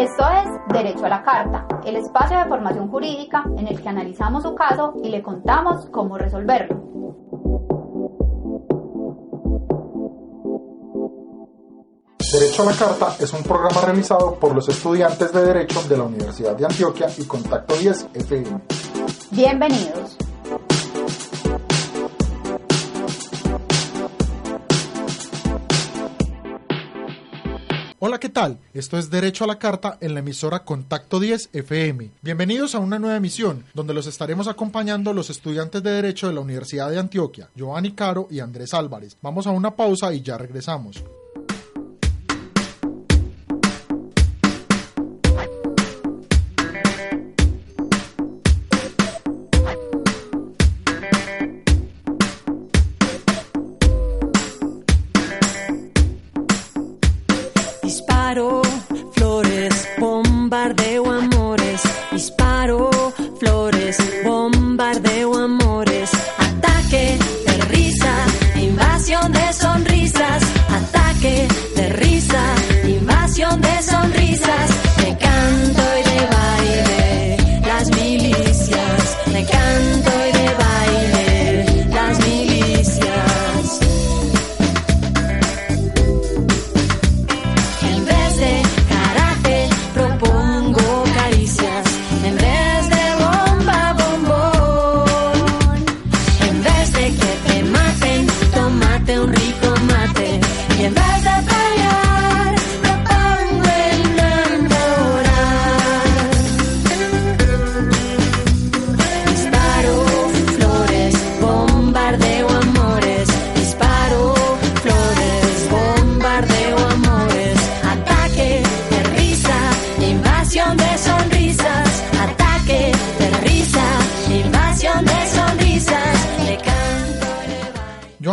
Esto es Derecho a la Carta, el espacio de formación jurídica en el que analizamos su caso y le contamos cómo resolverlo. Derecho a la Carta es un programa realizado por los estudiantes de Derecho de la Universidad de Antioquia y Contacto 10 FM. Bienvenidos. Hola, ¿qué tal? Esto es Derecho a la Carta en la emisora Contacto 10 FM. Bienvenidos a una nueva emisión donde los estaremos acompañando los estudiantes de Derecho de la Universidad de Antioquia, Giovanni Caro y Andrés Álvarez. Vamos a una pausa y ya regresamos.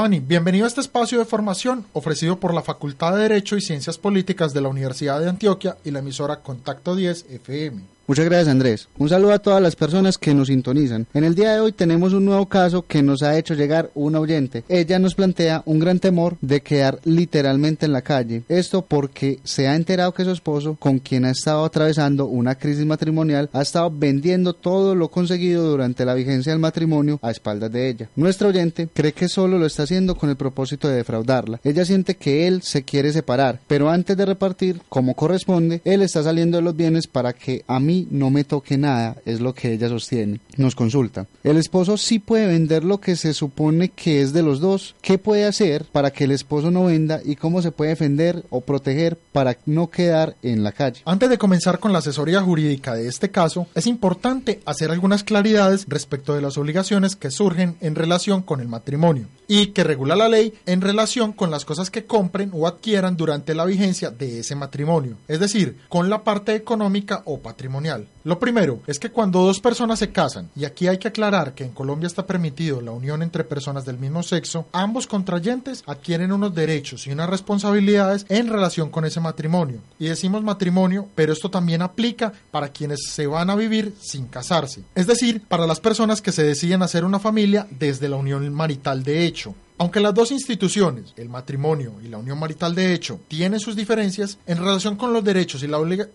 Bienvenido a este espacio de formación ofrecido por la Facultad de Derecho y Ciencias Políticas de la Universidad de Antioquia y la emisora Contacto 10 FM. Muchas gracias Andrés. Un saludo a todas las personas que nos sintonizan. En el día de hoy tenemos un nuevo caso que nos ha hecho llegar un oyente. Ella nos plantea un gran temor de quedar literalmente en la calle. Esto porque se ha enterado que su esposo, con quien ha estado atravesando una crisis matrimonial, ha estado vendiendo todo lo conseguido durante la vigencia del matrimonio a espaldas de ella. Nuestra oyente cree que solo lo está haciendo con el propósito de defraudarla. Ella siente que él se quiere separar, pero antes de repartir como corresponde, él está saliendo de los bienes para que a mí no me toque nada, es lo que ella sostiene. Nos consulta. El esposo sí puede vender lo que se supone que es de los dos. ¿Qué puede hacer para que el esposo no venda y cómo se puede defender o proteger para no quedar en la calle? Antes de comenzar con la asesoría jurídica de este caso, es importante hacer algunas claridades respecto de las obligaciones que surgen en relación con el matrimonio y que regula la ley en relación con las cosas que compren o adquieran durante la vigencia de ese matrimonio, es decir, con la parte económica o patrimonial. Lo primero es que cuando dos personas se casan, y aquí hay que aclarar que en Colombia está permitido la unión entre personas del mismo sexo, ambos contrayentes adquieren unos derechos y unas responsabilidades en relación con ese matrimonio. Y decimos matrimonio, pero esto también aplica para quienes se van a vivir sin casarse, es decir, para las personas que se deciden hacer una familia desde la unión marital de hecho. Aunque las dos instituciones, el matrimonio y la unión marital de hecho, tienen sus diferencias, en relación con los derechos y,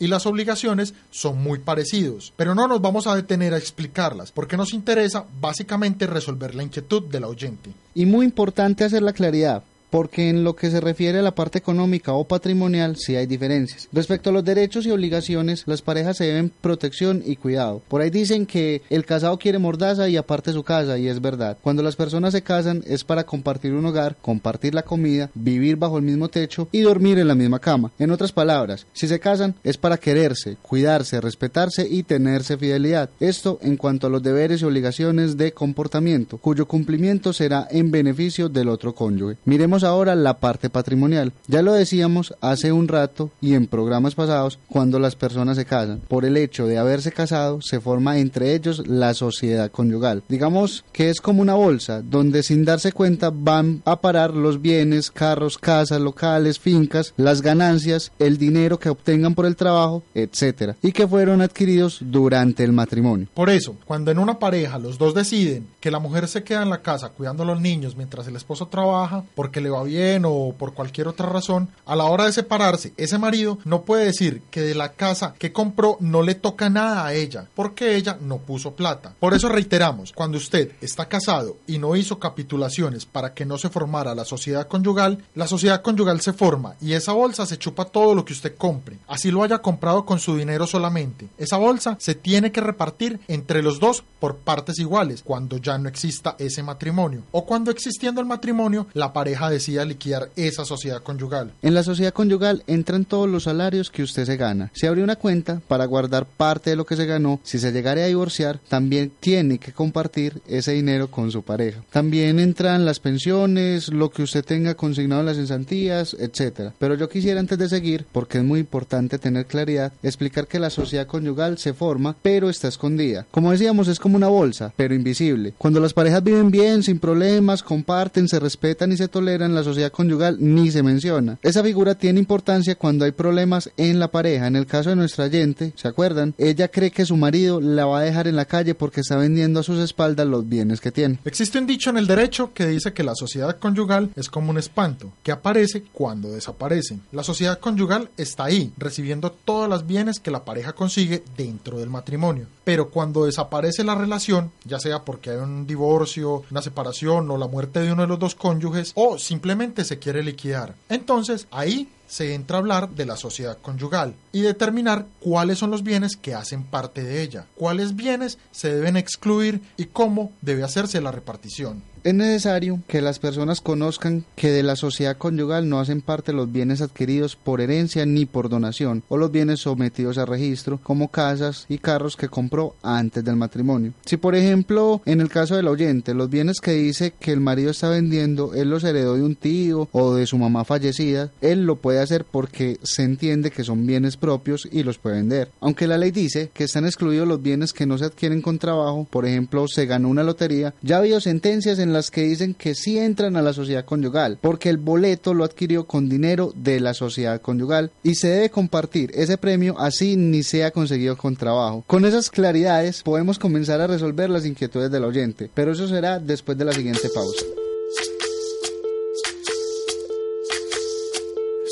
y, las obligaciones son muy parecidos. Pero no nos vamos a detener a explicarlas, porque nos interesa básicamente resolver la inquietud del oyente. Y muy importante hacer la claridad, porque en lo que se refiere a la parte económica o patrimonial sí hay diferencias. Respecto a los derechos y obligaciones, las parejas se deben protección y cuidado. Por ahí dicen que el casado quiere mordaza y aparte su casa, y es verdad. Cuando las personas se casan es para compartir un hogar, compartir la comida, vivir bajo el mismo techo y dormir en la misma cama. En otras palabras, si se casan es para quererse, cuidarse, respetarse y tenerse fidelidad. Esto en cuanto a los deberes y obligaciones de comportamiento, cuyo cumplimiento será en beneficio del otro cónyuge. Miremos ahora la parte patrimonial. Ya lo decíamos hace un rato y en programas pasados cuando las personas se casan. Por el hecho de haberse casado se forma entre ellos la sociedad conyugal. Digamos que es como una bolsa donde sin darse cuenta van a parar los bienes, carros, casas, locales, fincas, las ganancias, el dinero que obtengan por el trabajo, etcétera, y que fueron adquiridos durante el matrimonio. Por eso, cuando en una pareja los dos deciden que la mujer se queda en la casa cuidando a los niños mientras el esposo trabaja porque le va bien o por cualquier otra razón, a la hora de separarse, ese marido no puede decir que de la casa que compró no le toca nada a ella porque ella no puso plata. Por eso reiteramos, cuando usted está casado y no hizo capitulaciones para que no se formara la sociedad conyugal, la sociedad conyugal se forma y esa bolsa se chupa todo lo que usted compre, así lo haya comprado con su dinero solamente. Esa bolsa se tiene que repartir entre los dos por partes iguales cuando ya no exista ese matrimonio o cuando existiendo el matrimonio la pareja decida liquidar esa sociedad conyugal. En la sociedad conyugal entran todos los salarios que usted se gana. Se abre una cuenta para guardar parte de lo que se ganó. Si se llegara a divorciar, también tiene que compartir ese dinero con su pareja. También entran las pensiones, lo que usted tenga consignado en las cesantías, etcétera. Pero yo quisiera antes de seguir, porque es muy importante tener claridad, explicar que la sociedad conyugal se forma, pero está escondida. Como decíamos, es como una bolsa, pero invisible. Cuando las parejas viven bien, sin problemas, comparten, se respetan y se toleran, la sociedad conyugal ni se menciona. Esa figura tiene importancia cuando hay problemas en la pareja. En el caso de nuestra gente, ¿se acuerdan? Ella cree que su marido la va a dejar en la calle porque está vendiendo a sus espaldas los bienes que tiene. Existe un dicho en el derecho que dice que la sociedad conyugal es como un espanto, que aparece cuando desaparece. La sociedad conyugal está ahí, recibiendo todos los bienes que la pareja consigue dentro del matrimonio. Pero cuando desaparece la relación, ya sea porque hay un divorcio, una separación o la muerte de uno de los dos cónyuges, o simplemente se quiere liquidar, entonces ahí se entra a hablar de la sociedad conyugal y determinar cuáles son los bienes que hacen parte de ella, cuáles bienes se deben excluir y cómo debe hacerse la repartición. Es necesario que las personas conozcan que de la sociedad conyugal no hacen parte los bienes adquiridos por herencia ni por donación o los bienes sometidos a registro como casas y carros que compró antes del matrimonio. Si por ejemplo en el caso del oyente los bienes que dice que el marido está vendiendo él los heredó de un tío o de su mamá fallecida, él lo puede hacer porque se entiende que son bienes propios y los puede vender. Aunque la ley dice que están excluidos los bienes que no se adquieren con trabajo, por ejemplo se ganó una lotería, ya ha habido sentencias en las que dicen que sí entran a la sociedad conyugal, porque el boleto lo adquirió con dinero de la sociedad conyugal y se debe compartir ese premio así ni sea conseguido con trabajo. Con esas claridades podemos comenzar a resolver las inquietudes del oyente, pero eso será después de la siguiente pausa.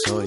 Soy,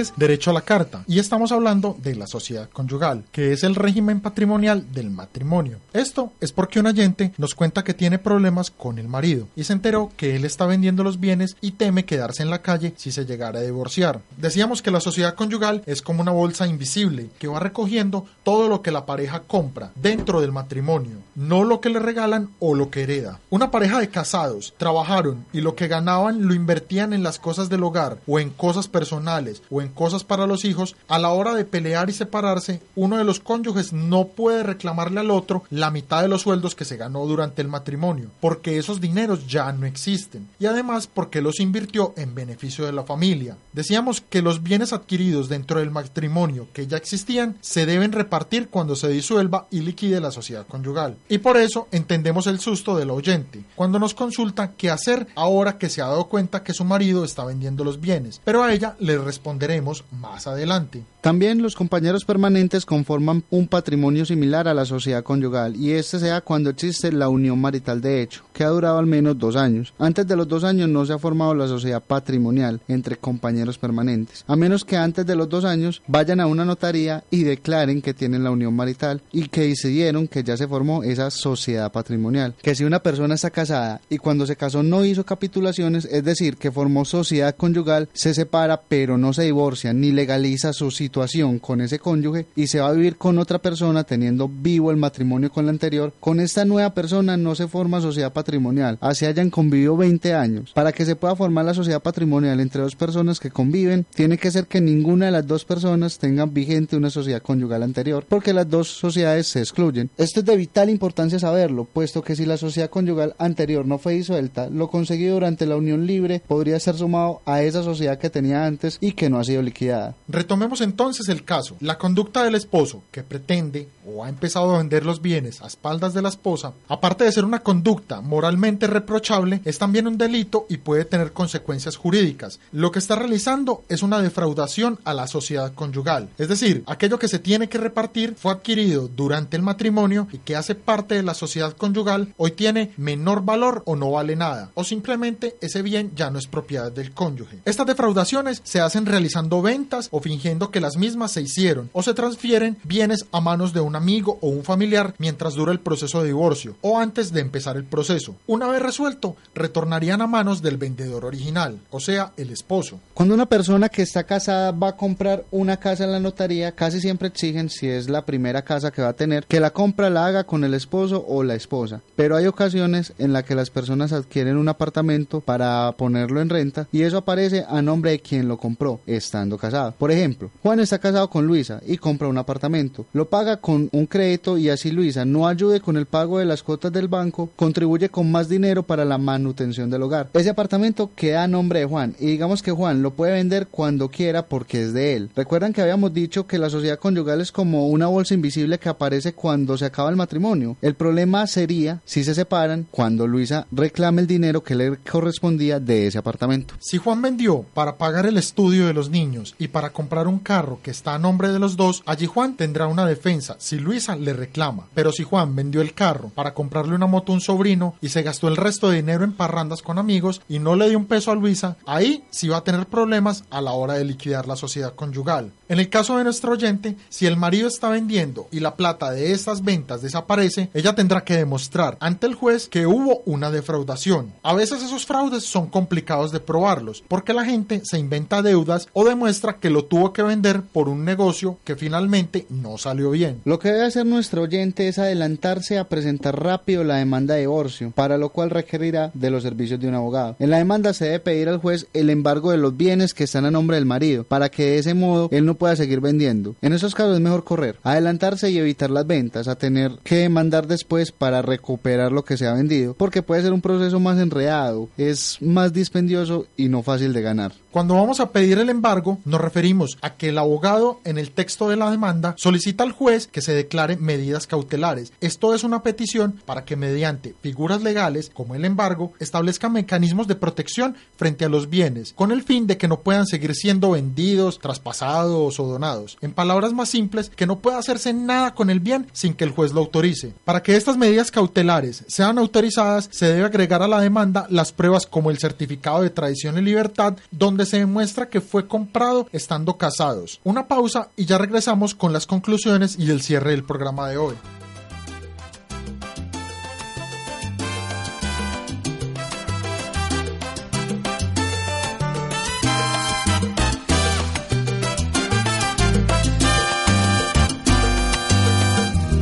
comprar Esto es Derecho a la Carta y estamos hablando de la sociedad conyugal, que es el régimen patrimonial del matrimonio. Esto es porque un oyente nos cuenta que tiene problemas con el marido y se enteró que él está vendiendo los bienes y teme quedarse en la calle si se llegara a divorciar. Decíamos que la sociedad conyugal es como una bolsa invisible que va recogiendo todo lo que la pareja compra dentro del matrimonio, no lo que le regalan o lo que hereda. Una pareja de casados trabajaron y lo que ganaban lo invertían en las cosas del hogar o en cosas personales o en cosas para los hijos, a la hora de pelear y separarse, uno de los cónyuges no puede reclamarle al otro la mitad de los sueldos que se ganó durante el matrimonio, porque esos dineros ya no existen, y además porque los invirtió en beneficio de la familia. Decíamos que los bienes adquiridos dentro del matrimonio que ya existían se deben repartir cuando se disuelva y liquide la sociedad conyugal. Y por eso entendemos el susto del oyente, cuando nos consulta qué hacer ahora que se ha dado cuenta que su marido está vendiendo los bienes, pero a ella le responderemos más adelante. También los compañeros permanentes conforman un patrimonio similar a la sociedad conyugal y este sea cuando existe la unión marital de hecho, que ha durado al menos dos años. Antes de los dos años no se ha formado la sociedad patrimonial entre compañeros permanentes, a menos que antes de los dos años vayan a una notaría y declaren que tienen la unión marital y que decidieron que ya se formó esa sociedad patrimonial. Que si una persona está casada y cuando se casó no hizo capitulaciones, es decir, que formó sociedad conyugal, se separa pero no se divorcia ni legaliza su situación con ese cónyuge y se va a vivir con otra persona teniendo vivo el matrimonio con la anterior, con esta nueva persona no se forma sociedad patrimonial, así hayan convivido 20 años. Para que se pueda formar la sociedad patrimonial entre dos personas que conviven, tiene que ser que ninguna de las dos personas tengan vigente una sociedad conyugal anterior, porque las dos sociedades se excluyen. Esto es de vital importancia saberlo, puesto que si la sociedad conyugal anterior no fue disuelta, lo conseguido durante la unión libre podría ser sumado a esa sociedad que tenía antes y que no ha sido liquidada. Retomemos entonces el caso. La conducta del esposo que pretende o ha empezado a vender los bienes a espaldas de la esposa, aparte de ser una conducta moralmente reprochable, es también un delito y puede tener consecuencias jurídicas. Lo que está realizando es una defraudación a la sociedad conyugal, es decir, aquello que se tiene que repartir fue adquirido durante el matrimonio y que hace parte de la sociedad conyugal hoy tiene menor valor o no vale nada, o simplemente ese bien ya no es propiedad del cónyuge. Estas defraudaciones se hacen realizando ventas o fingiendo que las mismas se hicieron o se transfieren bienes a manos de un amigo o un familiar mientras dura el proceso de divorcio o antes de empezar el proceso. Una vez resuelto, retornarían a manos del vendedor original, o sea, el esposo. Cuando una persona que está casada va a comprar una casa en la notaría, casi siempre exigen, si es la primera casa que va a tener, que la compra la haga con el esposo o la esposa. Pero hay ocasiones en las que las personas adquieren un apartamento para ponerlo en renta y eso aparece a nombre de quien lo compró, estando casado. Por ejemplo, Juan está casado con Luisa y compra un apartamento. Lo paga con un crédito y así Luisa no ayude con el pago de las cuotas del banco, contribuye con más dinero para la manutención del hogar. Ese apartamento queda a nombre de Juan y digamos que Juan lo puede vender cuando quiera porque es de él. Recuerdan que habíamos dicho que la sociedad conyugal es como una bolsa invisible que aparece cuando se acaba el matrimonio. El problema sería si se separan cuando Luisa reclame el dinero que le correspondía de ese apartamento. Si Juan vendió para pagar el estudio de los niños y para comprar un carro que está a nombre de los dos, allí Juan tendrá una defensa si Luisa le reclama. Pero si Juan vendió el carro para comprarle una moto a un sobrino y se gastó el resto de dinero en parrandas con amigos y no le dio un peso a Luisa, ahí sí va a tener problemas a la hora de liquidar la sociedad conyugal. En el caso de nuestro oyente, si el marido está vendiendo y la plata de estas ventas desaparece, ella tendrá que demostrar ante el juez que hubo una defraudación. A veces esos fraudes son complicados de probarlos, porque la gente se inventa deudas o demuestra que lo tuvo que vender por un negocio que finalmente no salió bien. Lo que debe hacer nuestro oyente es adelantarse a presentar rápido la demanda de divorcio, para lo cual requerirá de los servicios de un abogado. En la demanda se debe pedir al juez el embargo de los bienes que están a nombre del marido, para que de ese modo él no pueda seguir vendiendo. En esos casos es mejor correr, adelantarse y evitar las ventas, a tener que demandar después para recuperar lo que se ha vendido, porque puede ser un proceso más enredado, es más dispendioso y no fácil de ganar. Cuando vamos a pedir el embargo, nos referimos a que el abogado en el texto de la demanda solicita al juez que se declare medidas cautelares. Esto es una petición para que mediante figuras legales como el embargo establezca mecanismos de protección frente a los bienes, con el fin de que no puedan seguir siendo vendidos, traspasados o donados. En palabras más simples, que no pueda hacerse nada con el bien sin que el juez lo autorice. Para que estas medidas cautelares sean autorizadas, se debe agregar a la demanda las pruebas como el certificado de tradición y libertad, donde se demuestra que fue comprado estando casados. Una pausa y ya regresamos con las conclusiones y el cierre del programa de hoy.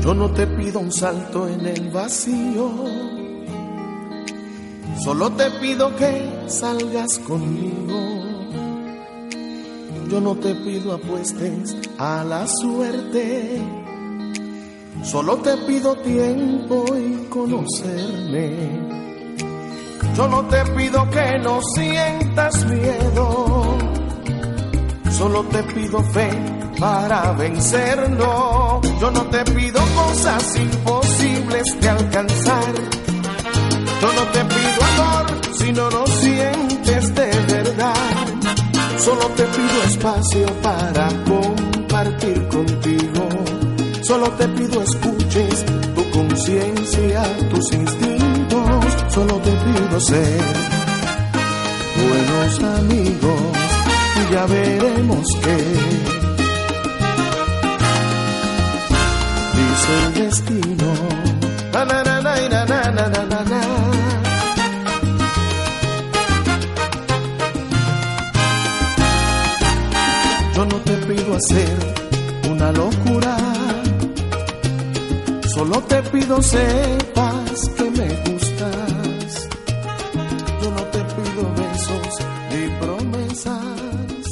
Yo no te pido un salto en el vacío, solo te pido que salgas conmigo. Yo no te pido apuestes a la suerte. Solo te pido tiempo y conocerme. Yo no te pido que no sientas miedo. Solo te pido fe para vencerlo. Yo no te pido cosas imposibles de alcanzar. Yo no te pido amor si no Solo te pido espacio para compartir contigo. Solo te pido escuches tu conciencia, tus instintos. Solo te pido ser buenos amigos y ya veremos qué. Dice el destino. Hacer una locura, solo te pido sepas que me gustas. Yo no te pido besos ni promesas,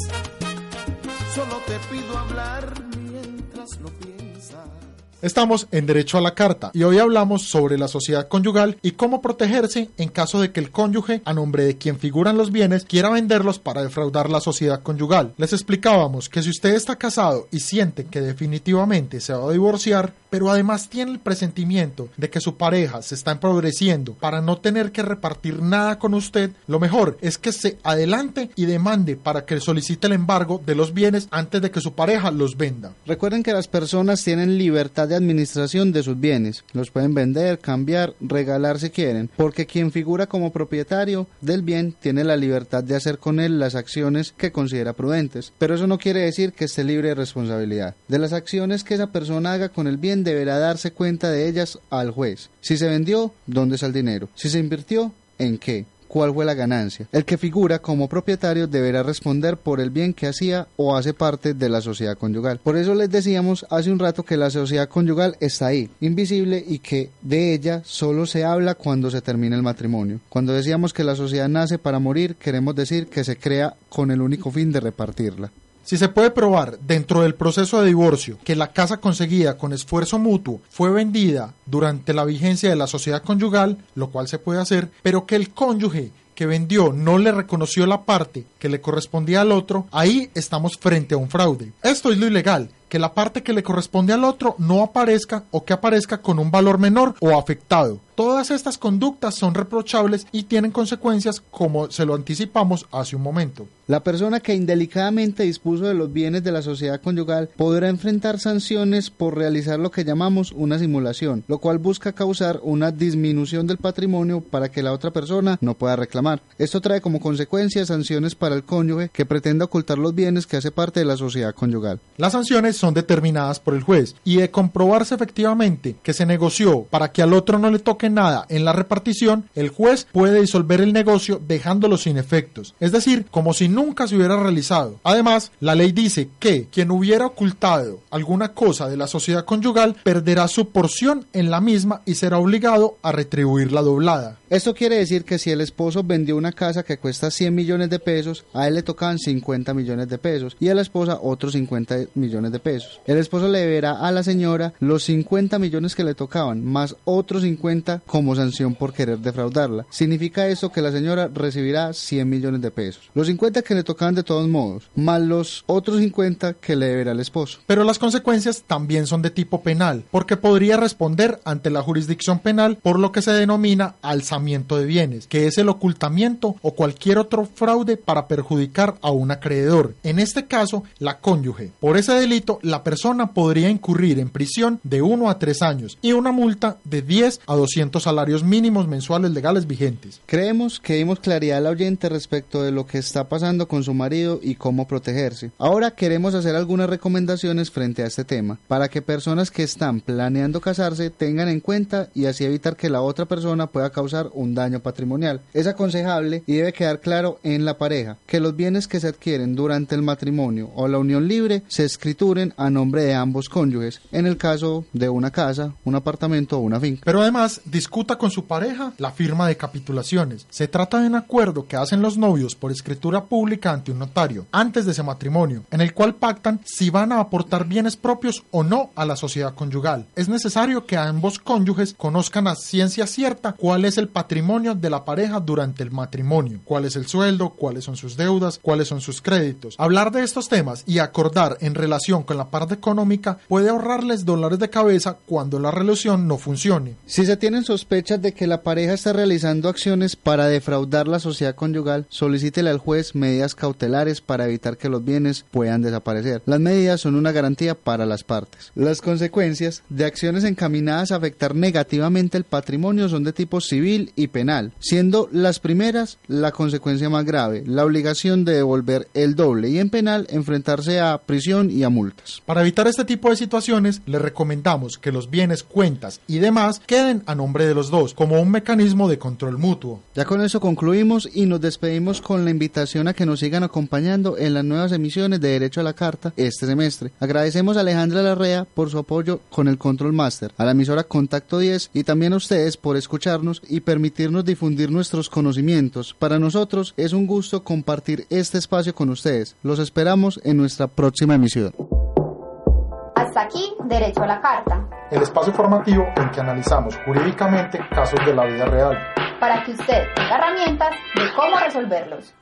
solo te pido hablar mientras lo piensas. Estamos en Derecho a la Carta y hoy hablamos sobre la sociedad conyugal y cómo protegerse en caso de que el cónyuge, a nombre de quien figuran los bienes, quiera venderlos para defraudar la sociedad conyugal. Les explicábamos que si usted está casado y siente que definitivamente se va a divorciar, pero además tiene el presentimiento de que su pareja se está empobreciendo para no tener que repartir nada con usted, lo mejor es que se adelante y demande para que solicite el embargo de los bienes antes de que su pareja los venda. Recuerden que las personas tienen libertad de administración de sus bienes. Los pueden vender, cambiar, regalar si quieren, porque quien figura como propietario del bien tiene la libertad de hacer con él las acciones que considera prudentes. Pero eso no quiere decir que esté libre de responsabilidad. De las acciones que esa persona haga con el bien deberá darse cuenta de ellas al juez. Si se vendió, ¿dónde está el dinero? Si se invirtió, ¿en qué? Cuál fue la ganancia. El que figura como propietario deberá responder por el bien que hacía o hace parte de la sociedad conyugal. Por eso les decíamos hace un rato que la sociedad conyugal está ahí, invisible y que de ella solo se habla cuando se termina el matrimonio. Cuando decíamos que la sociedad nace para morir, queremos decir que se crea con el único fin de repartirla. Si se puede probar dentro del proceso de divorcio que la casa conseguida con esfuerzo mutuo fue vendida durante la vigencia de la sociedad conyugal, lo cual se puede hacer, pero que el cónyuge que vendió no le reconoció la parte que le correspondía al otro, ahí estamos frente a un fraude. Esto es lo ilegal, que la parte que le corresponde al otro no aparezca o que aparezca con un valor menor o afectado. Todas estas conductas son reprochables y tienen consecuencias como se lo anticipamos hace un momento. La persona que indelicadamente dispuso de los bienes de la sociedad conyugal podrá enfrentar sanciones por realizar lo que llamamos una simulación, lo cual busca causar una disminución del patrimonio para que la otra persona no pueda reclamar. Esto trae como consecuencia sanciones para el cónyuge que pretenda ocultar los bienes que hace parte de la sociedad conyugal. Las sanciones son determinadas por el juez y de comprobarse efectivamente que se negoció para que al otro no le toque nada en la repartición, el juez puede disolver el negocio dejándolo sin efectos, es decir, como si nunca se hubiera realizado. Además, la ley dice que quien hubiera ocultado alguna cosa de la sociedad conyugal perderá su porción en la misma y será obligado a retribuirla doblada. Esto quiere decir que si el esposo vendió una casa que cuesta 100 millones de pesos, a él le tocan 50 millones de pesos y a la esposa otros 50 millones de pesos. El esposo le deberá a la señora los 50 millones que le tocaban, más otros 50 como sanción por querer defraudarla. Significa esto que la señora recibirá 100 millones de pesos. Los 50 que le tocaban de todos modos, más los otros 50 que le deberá el esposo. Pero las consecuencias también son de tipo penal, porque podría responder ante la jurisdicción penal por lo que se denomina alzamiento de bienes, que es el ocultamiento o cualquier otro fraude para perjudicar a un acreedor. En este caso, la cónyuge. Por ese delito, la persona podría incurrir en prisión de 1 a 3 años y una multa de 10 a 200 salarios mínimos mensuales legales vigentes. Creemos que dimos claridad al oyente respecto de lo que está pasando con su marido y cómo protegerse. Ahora queremos hacer algunas recomendaciones frente a este tema, para que personas que están planeando casarse tengan en cuenta y así evitar que la otra persona pueda causar un daño patrimonial. Es aconsejable y debe quedar claro en la pareja que los bienes que se adquieren durante el matrimonio o la unión libre se escrituren a nombre de ambos cónyuges, en el caso de una casa, un apartamento o una finca. Pero además, discuta con su pareja la firma de capitulaciones. Se trata de un acuerdo que hacen los novios por escritura pública ante un notario, antes de ese matrimonio, en el cual pactan si van a aportar bienes propios o no a la sociedad conyugal. Es necesario que ambos cónyuges conozcan a ciencia cierta cuál es el patrimonio de la pareja durante el matrimonio, cuál es el sueldo, cuáles son sus deudas, cuáles son sus créditos. Hablar de estos temas y acordar en relación con la parte económica puede ahorrarles dólares de cabeza cuando la relación no funcione. Si se tienen sospechas de que la pareja está realizando acciones para defraudar la sociedad conyugal, solicítele al juez medidas cautelares para evitar que los bienes puedan desaparecer. Las medidas son una garantía para las partes. Las consecuencias de acciones encaminadas a afectar negativamente el patrimonio son de tipo civil y penal, siendo las primeras la consecuencia más grave, la obligación de devolver el doble y en penal enfrentarse a prisión y a multas. Para evitar este tipo de situaciones, le recomendamos que los bienes, cuentas y demás queden a nombre de los dos, como un mecanismo de control mutuo. Ya con eso concluimos y nos despedimos con la invitación a que nos sigan acompañando en las nuevas emisiones de Derecho a la Carta este semestre. Agradecemos a Alejandra Larrea por su apoyo con el Control Master, a la emisora Contacto 10 y también a ustedes por escucharnos y permitirnos difundir nuestros conocimientos. Para nosotros es un gusto compartir este espacio con ustedes. Los esperamos en nuestra próxima emisión. Hasta aquí, Derecho a la Carta, El espacio formativo en que analizamos jurídicamente casos de la vida real. para que usted tenga herramientas de cómo resolverlos.